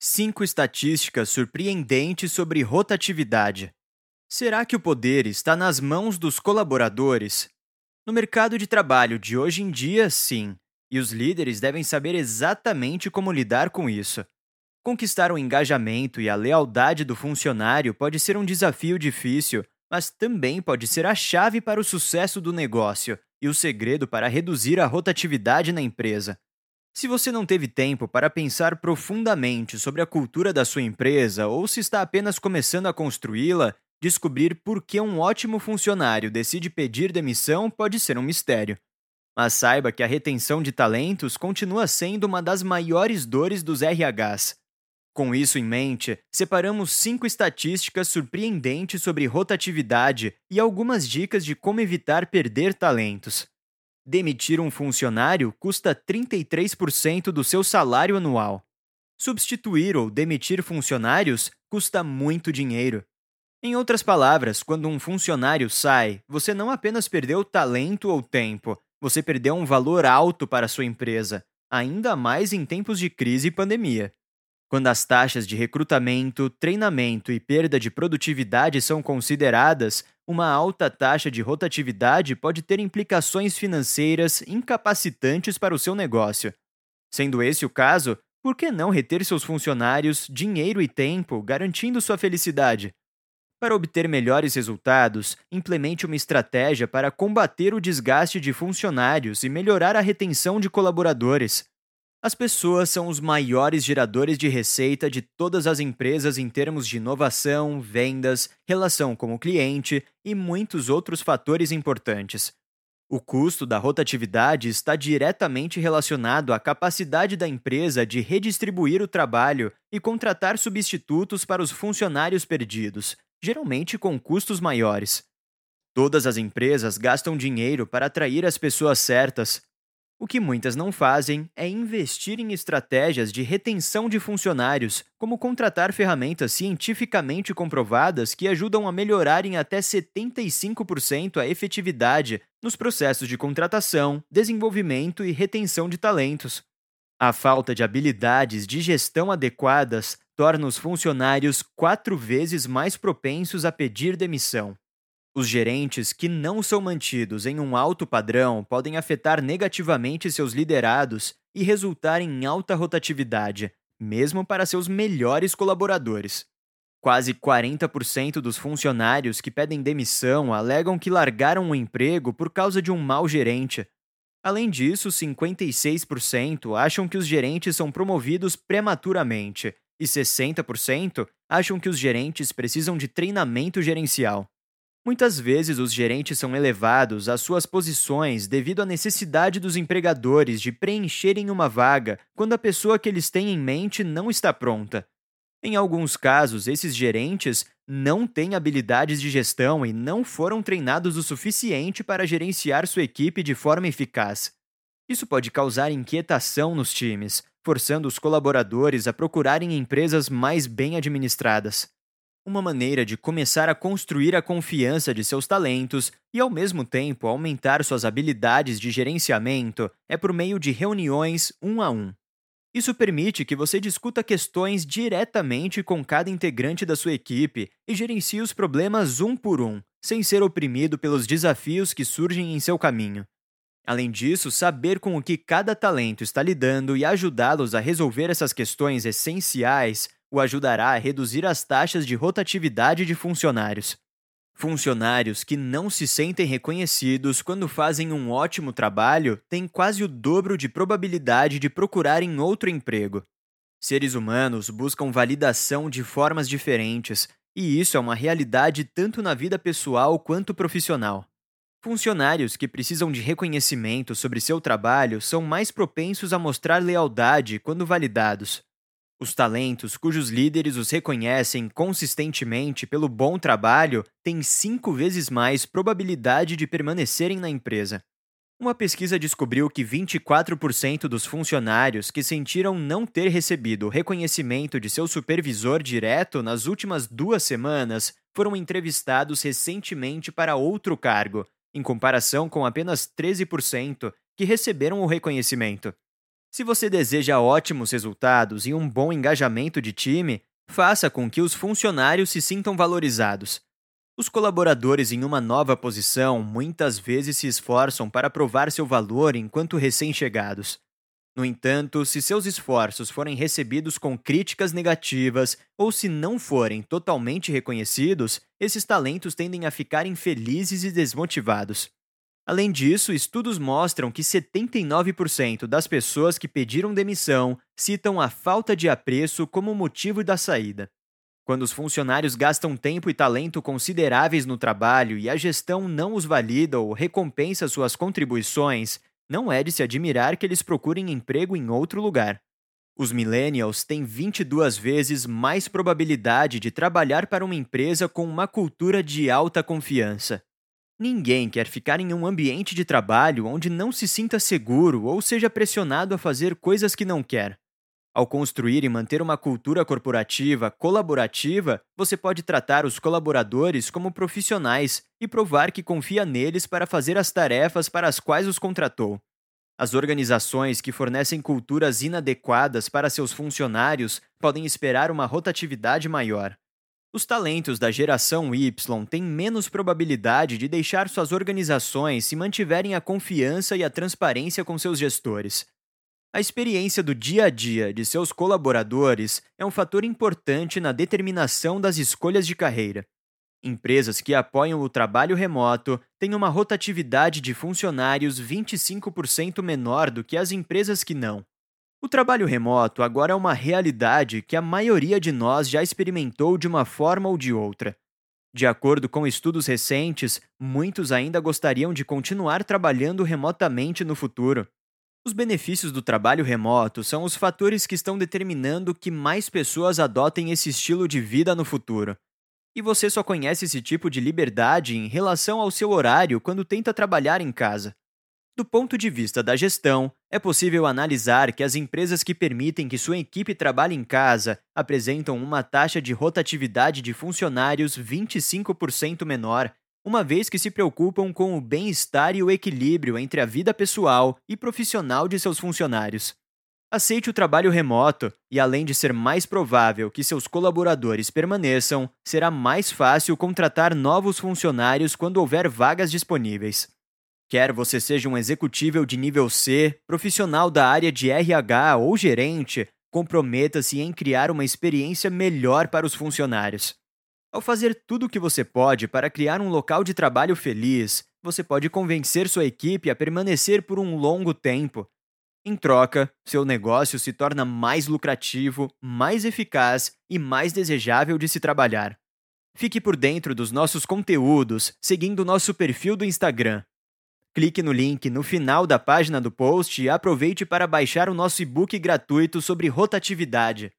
Cinco estatísticas surpreendentes sobre rotatividade. Será que o poder está nas mãos dos colaboradores? No mercado de trabalho de hoje em dia, sim, e os líderes devem saber exatamente como lidar com isso. Conquistar o engajamento e a lealdade do funcionário pode ser um desafio difícil, mas também pode ser a chave para o sucesso do negócio e o segredo para reduzir a rotatividade na empresa. Se você não teve tempo para pensar profundamente sobre a cultura da sua empresa ou se está apenas começando a construí-la, descobrir por que um ótimo funcionário decide pedir demissão pode ser um mistério. Mas saiba que a retenção de talentos continua sendo uma das maiores dores dos RHs. Com isso em mente, separamos cinco estatísticas surpreendentes sobre rotatividade e algumas dicas de como evitar perder talentos. Demitir um funcionário custa 33% do seu salário anual. Substituir ou demitir funcionários custa muito dinheiro. Em outras palavras, quando um funcionário sai, você não apenas perdeu talento ou tempo, você perdeu um valor alto para sua empresa, ainda mais em tempos de crise e pandemia. Quando as taxas de recrutamento, treinamento e perda de produtividade são consideradas, uma alta taxa de rotatividade pode ter implicações financeiras incapacitantes para o seu negócio. Sendo esse o caso, por que não reter seus funcionários, dinheiro e tempo, garantindo sua felicidade? Para obter melhores resultados, implemente uma estratégia para combater o desgaste de funcionários e melhorar a retenção de colaboradores. As pessoas são os maiores geradores de receita de todas as empresas em termos de inovação, vendas, relação com o cliente e muitos outros fatores importantes. O custo da rotatividade está diretamente relacionado à capacidade da empresa de redistribuir o trabalho e contratar substitutos para os funcionários perdidos, geralmente com custos maiores. Todas as empresas gastam dinheiro para atrair as pessoas certas, o que muitas não fazem é investir em estratégias de retenção de funcionários, como contratar ferramentas cientificamente comprovadas que ajudam a melhorar em até 75% a efetividade nos processos de contratação, desenvolvimento e retenção de talentos. A falta de habilidades de gestão adequadas torna os funcionários quatro vezes mais propensos a pedir demissão. Os gerentes que não são mantidos em um alto padrão podem afetar negativamente seus liderados e resultar em alta rotatividade, mesmo para seus melhores colaboradores. Quase 40% dos funcionários que pedem demissão alegam que largaram o emprego por causa de um mau gerente. Além disso, 56% acham que os gerentes são promovidos prematuramente e 60% acham que os gerentes precisam de treinamento gerencial. Muitas vezes os gerentes são elevados às suas posições devido à necessidade dos empregadores de preencherem uma vaga quando a pessoa que eles têm em mente não está pronta. Em alguns casos, esses gerentes não têm habilidades de gestão e não foram treinados o suficiente para gerenciar sua equipe de forma eficaz. Isso pode causar inquietação nos times, forçando os colaboradores a procurarem empresas mais bem administradas. Uma maneira de começar a construir a confiança de seus talentos e, ao mesmo tempo, aumentar suas habilidades de gerenciamento é por meio de reuniões um a um. Isso permite que você discuta questões diretamente com cada integrante da sua equipe e gerencie os problemas um por um, sem ser oprimido pelos desafios que surgem em seu caminho. Além disso, saber com o que cada talento está lidando e ajudá-los a resolver essas questões essenciais o ajudará a reduzir as taxas de rotatividade de funcionários. Funcionários que não se sentem reconhecidos quando fazem um ótimo trabalho têm quase o dobro de probabilidade de procurarem outro emprego. Seres humanos buscam validação de formas diferentes, e isso é uma realidade tanto na vida pessoal quanto profissional. Funcionários que precisam de reconhecimento sobre seu trabalho são mais propensos a mostrar lealdade quando validados. Os talentos cujos líderes os reconhecem consistentemente pelo bom trabalho têm cinco vezes mais probabilidade de permanecerem na empresa. Uma pesquisa descobriu que 24% dos funcionários que sentiram não ter recebido o reconhecimento de seu supervisor direto nas últimas duas semanas foram entrevistados recentemente para outro cargo, em comparação com apenas 13% que receberam o reconhecimento. Se você deseja ótimos resultados e um bom engajamento de time, faça com que os funcionários se sintam valorizados. Os colaboradores em uma nova posição muitas vezes se esforçam para provar seu valor enquanto recém-chegados. No entanto, se seus esforços forem recebidos com críticas negativas ou se não forem totalmente reconhecidos, esses talentos tendem a ficar infelizes e desmotivados. Além disso, estudos mostram que 79% das pessoas que pediram demissão citam a falta de apreço como motivo da saída. Quando os funcionários gastam tempo e talento consideráveis no trabalho e a gestão não os valida ou recompensa suas contribuições, não é de se admirar que eles procurem emprego em outro lugar. Os millennials têm 22 vezes mais probabilidade de trabalhar para uma empresa com uma cultura de alta confiança. Ninguém quer ficar em um ambiente de trabalho onde não se sinta seguro ou seja pressionado a fazer coisas que não quer. Ao construir e manter uma cultura corporativa colaborativa, você pode tratar os colaboradores como profissionais e provar que confia neles para fazer as tarefas para as quais os contratou. As organizações que fornecem culturas inadequadas para seus funcionários podem esperar uma rotatividade maior. Os talentos da geração Y têm menos probabilidade de deixar suas organizações se mantiverem a confiança e a transparência com seus gestores. A experiência do dia a dia de seus colaboradores é um fator importante na determinação das escolhas de carreira. Empresas que apoiam o trabalho remoto têm uma rotatividade de funcionários 25% menor do que as empresas que não. O trabalho remoto agora é uma realidade que a maioria de nós já experimentou de uma forma ou de outra. De acordo com estudos recentes, muitos ainda gostariam de continuar trabalhando remotamente no futuro. Os benefícios do trabalho remoto são os fatores que estão determinando que mais pessoas adotem esse estilo de vida no futuro. E você só conhece esse tipo de liberdade em relação ao seu horário quando tenta trabalhar em casa. Do ponto de vista da gestão, é possível analisar que as empresas que permitem que sua equipe trabalhe em casa apresentam uma taxa de rotatividade de funcionários 25% menor uma vez que se preocupam com o bem-estar e o equilíbrio entre a vida pessoal e profissional de seus funcionários. Aceite o trabalho remoto e, além de ser mais provável que seus colaboradores permaneçam, será mais fácil contratar novos funcionários quando houver vagas disponíveis. Quer você seja um executível de nível C, profissional da área de RH ou gerente, comprometa-se em criar uma experiência melhor para os funcionários. Ao fazer tudo o que você pode para criar um local de trabalho feliz, você pode convencer sua equipe a permanecer por um longo tempo. Em troca, seu negócio se torna mais lucrativo, mais eficaz e mais desejável de se trabalhar. Fique por dentro dos nossos conteúdos seguindo nosso perfil do Instagram. Clique no link no final da página do post e aproveite para baixar o nosso e-book gratuito sobre rotatividade.